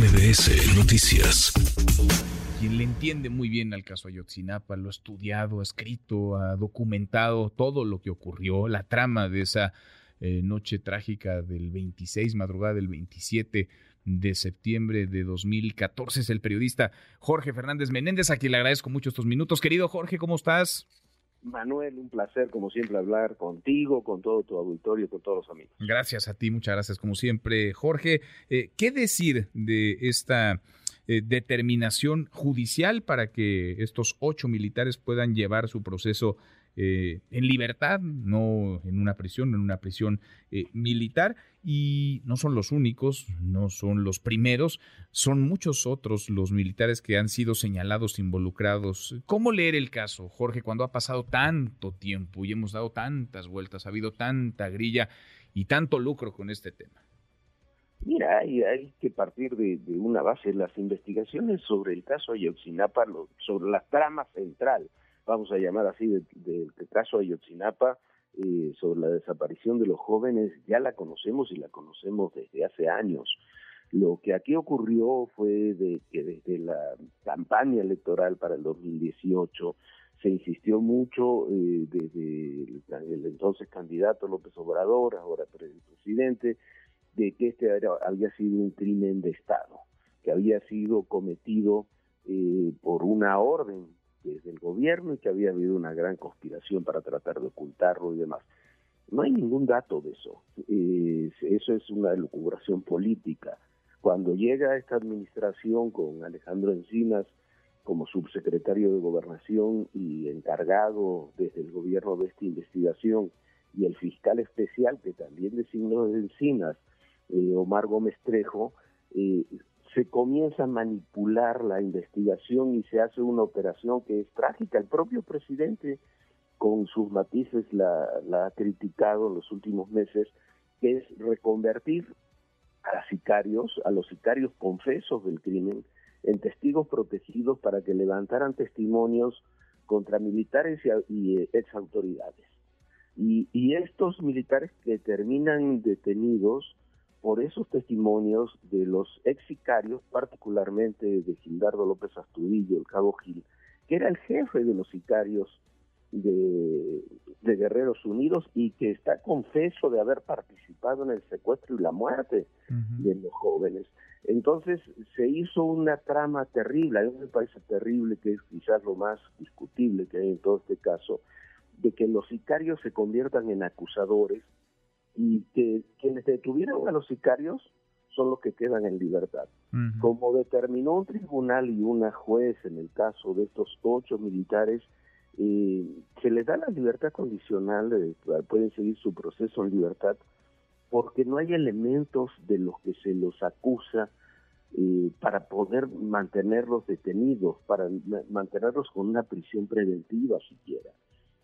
MBS Noticias. Quien le entiende muy bien al caso Ayotzinapa, lo ha estudiado, ha escrito, ha documentado todo lo que ocurrió, la trama de esa eh, noche trágica del 26, madrugada del 27 de septiembre de 2014. Es el periodista Jorge Fernández Menéndez, a quien le agradezco mucho estos minutos. Querido Jorge, ¿cómo estás? Manuel, un placer como siempre hablar contigo, con todo tu auditorio, con todos los amigos. Gracias a ti, muchas gracias como siempre, Jorge. Eh, ¿Qué decir de esta eh, determinación judicial para que estos ocho militares puedan llevar su proceso eh, en libertad, no en una prisión, en una prisión eh, militar. Y no son los únicos, no son los primeros, son muchos otros los militares que han sido señalados, involucrados. ¿Cómo leer el caso, Jorge, cuando ha pasado tanto tiempo y hemos dado tantas vueltas, ha habido tanta grilla y tanto lucro con este tema? Mira, hay, que partir de, una base. Las investigaciones sobre el caso Ayotzinapa, sobre la trama central, vamos a llamar así, del caso Ayotzinapa, eh, sobre la desaparición de los jóvenes, ya la conocemos y la conocemos desde hace años. Lo que aquí ocurrió fue de que desde la campaña electoral para el 2018 se insistió mucho eh, desde el, entonces candidato López Obrador, ahora presidente, de que este había sido un crimen de Estado, que había sido cometido eh, por una orden desde el gobierno y que había habido una gran conspiración para tratar de ocultarlo y demás. No hay ningún dato de eso. Eso es una elucubración política. Cuando llega esta administración con Alejandro Encinas como subsecretario de Gobernación y encargado desde el gobierno de esta investigación, y el fiscal especial que también designó de Encinas eh, Omar Gómez Trejo, eh, se comienza a manipular la investigación y se hace una operación que es trágica. El propio presidente, con sus matices, la, ha criticado en los últimos meses, que es reconvertir a sicarios, a los sicarios confesos del crimen, en testigos protegidos para que levantaran testimonios contra militares y, y ex autoridades. Y, estos militares que terminan detenidos por esos testimonios de los ex sicarios, particularmente de Gildardo López Astudillo, el cabo Gil, que era el jefe de los sicarios de, Guerreros Unidos y que está confeso de haber participado en el secuestro y la muerte de los jóvenes. Entonces se hizo una trama terrible, a mí me parece terrible, que es quizás lo más discutible que hay en todo este caso, de que los sicarios se conviertan en acusadores y que quienes detuvieron a los sicarios son los que quedan en libertad. Como determinó un tribunal y una juez en el caso de estos ocho militares, eh, se les da la libertad condicional, de, pueden seguir su proceso en libertad, porque no hay elementos de los que se los acusa eh, para poder mantenerlos detenidos, para mantenerlos con una prisión preventiva siquiera.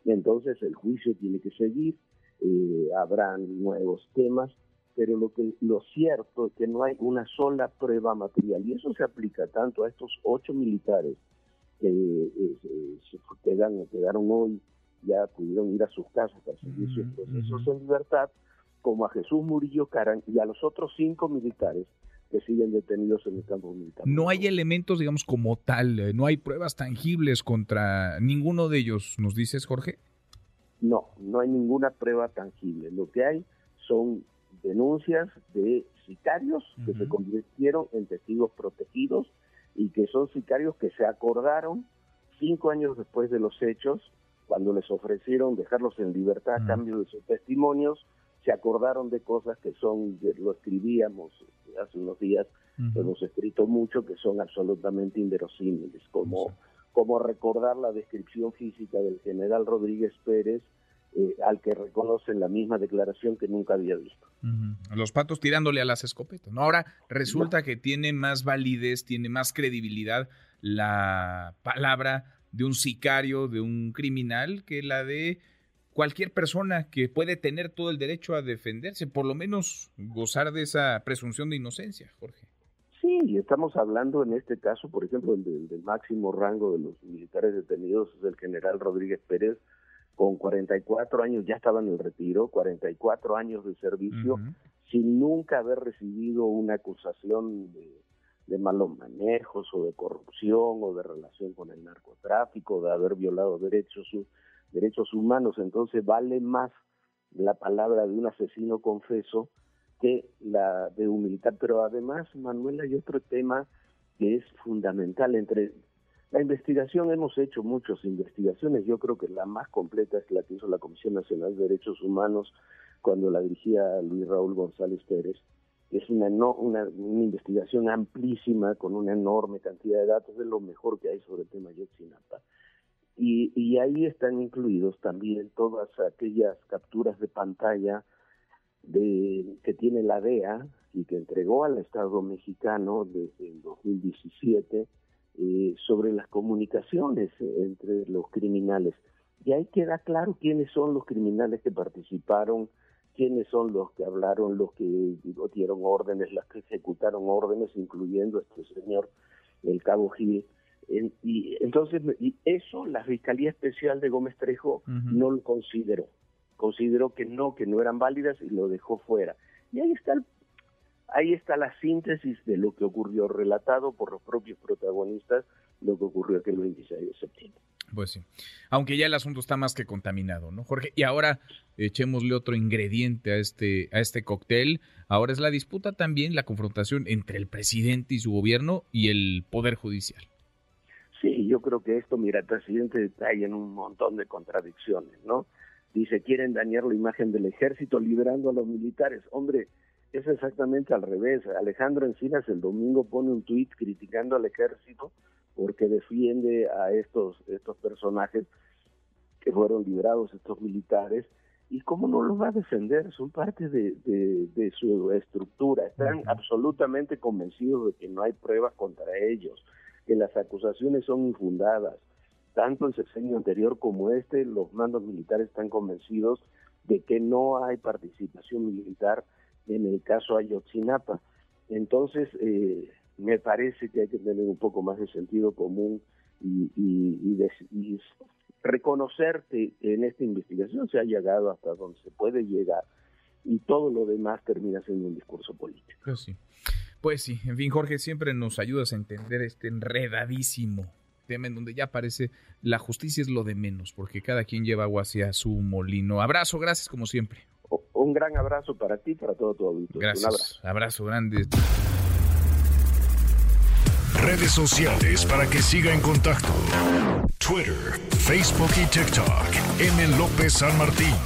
Entonces el juicio tiene que seguir, eh, habrán nuevos temas, pero lo que lo cierto es que no hay una sola prueba material y eso se aplica tanto a estos ocho militares que eh, se quedan, quedaron hoy, ya pudieron ir a sus casas para seguir sus procesos en libertad, como a Jesús Murillo Caran y a los otros cinco militares que siguen detenidos en el campo militar. No hay elementos, digamos, como tal, eh, no hay pruebas tangibles contra ninguno de ellos, ¿nos dices, Jorge? No, no hay ninguna prueba tangible. Lo que hay son denuncias de sicarios que se convirtieron en testigos protegidos y que son sicarios que se acordaron cinco años después de los hechos, cuando les ofrecieron dejarlos en libertad a cambio de sus testimonios, se acordaron de cosas que son, lo escribíamos hace unos días, hemos escrito mucho, que son absolutamente inverosímiles, como como recordar la descripción física del general Rodríguez Pérez, eh, al que reconocen la misma declaración que nunca había visto. Los patos tirándole a las escopetas. ¿no? Ahora resulta que tiene más validez, tiene más credibilidad la palabra de un sicario, de un criminal, que la de cualquier persona que puede tener todo el derecho a defenderse, por lo menos gozar de esa presunción de inocencia, Jorge. Sí, estamos hablando en este caso, por ejemplo, del, del máximo rango de los militares detenidos es el general Rodríguez Pérez, con 44 años, ya estaba en el retiro, 44 años de servicio, sin nunca haber recibido una acusación de, de malos manejos o de corrupción o de relación con el narcotráfico, de haber violado derechos, derechos humanos. Entonces vale más la palabra de un asesino confeso que la de un militar. Pero además, Manuel, hay otro tema que es fundamental. Entre la investigación, hemos hecho muchas investigaciones. Yo creo que la más completa es la que hizo la Comisión Nacional de Derechos Humanos cuando la dirigía Luis Raúl González Pérez. Es una, investigación amplísima con una enorme cantidad de datos, de lo mejor que hay sobre el tema Yotzinapa. Y, y ahí están incluidos también todas aquellas capturas de pantalla que tiene la DEA y que entregó al Estado mexicano desde el 2017 eh, sobre las comunicaciones entre los criminales. Y ahí queda claro quiénes son los criminales que participaron, quiénes son los que hablaron, los que dieron órdenes, las que ejecutaron órdenes, incluyendo este señor, el cabo Gil. y entonces, y eso la Fiscalía Especial de Gómez Trejo no lo consideró consideró que no, que no eran válidas y lo dejó fuera. Y ahí está ahí está la síntesis de lo que ocurrió relatado por los propios protagonistas, lo que ocurrió aquel 26 de septiembre. Pues sí, aunque ya el asunto está más que contaminado, ¿no, Jorge? Y ahora echémosle otro ingrediente a este, a este cóctel. Ahora es la disputa también, la confrontación entre el presidente y su gobierno y el Poder Judicial. Sí, yo creo que esto, mira, el presidente detalla en un montón de contradicciones, ¿no? dice, quieren dañar la imagen del ejército liberando a los militares. Hombre, es exactamente al revés. Alejandro Encinas el domingo pone un tuit criticando al ejército porque defiende a estos, estos personajes que fueron liberados, estos militares, y cómo no los va a defender, son parte de, de su estructura, están absolutamente convencidos de que no hay pruebas contra ellos, que las acusaciones son infundadas, tanto el sexenio anterior como este, los mandos militares están convencidos de que no hay participación militar en el caso Ayotzinapa. Entonces, eh, me parece que hay que tener un poco más de sentido común y, y, reconocer que en esta investigación se ha llegado hasta donde se puede llegar y todo lo demás termina siendo un discurso político. Pues sí. Pues sí, en fin, Jorge, siempre nos ayudas a entender este enredadísimo tema en donde ya parece la justicia es lo de menos, porque cada quien lleva agua hacia su molino. Abrazo, gracias como siempre. Un gran abrazo para ti y para todo tu auditorio. Gracias. Un abrazo. Abrazo grande. Redes sociales para que siga en contacto: Twitter, Facebook y TikTok. M. López San Martín.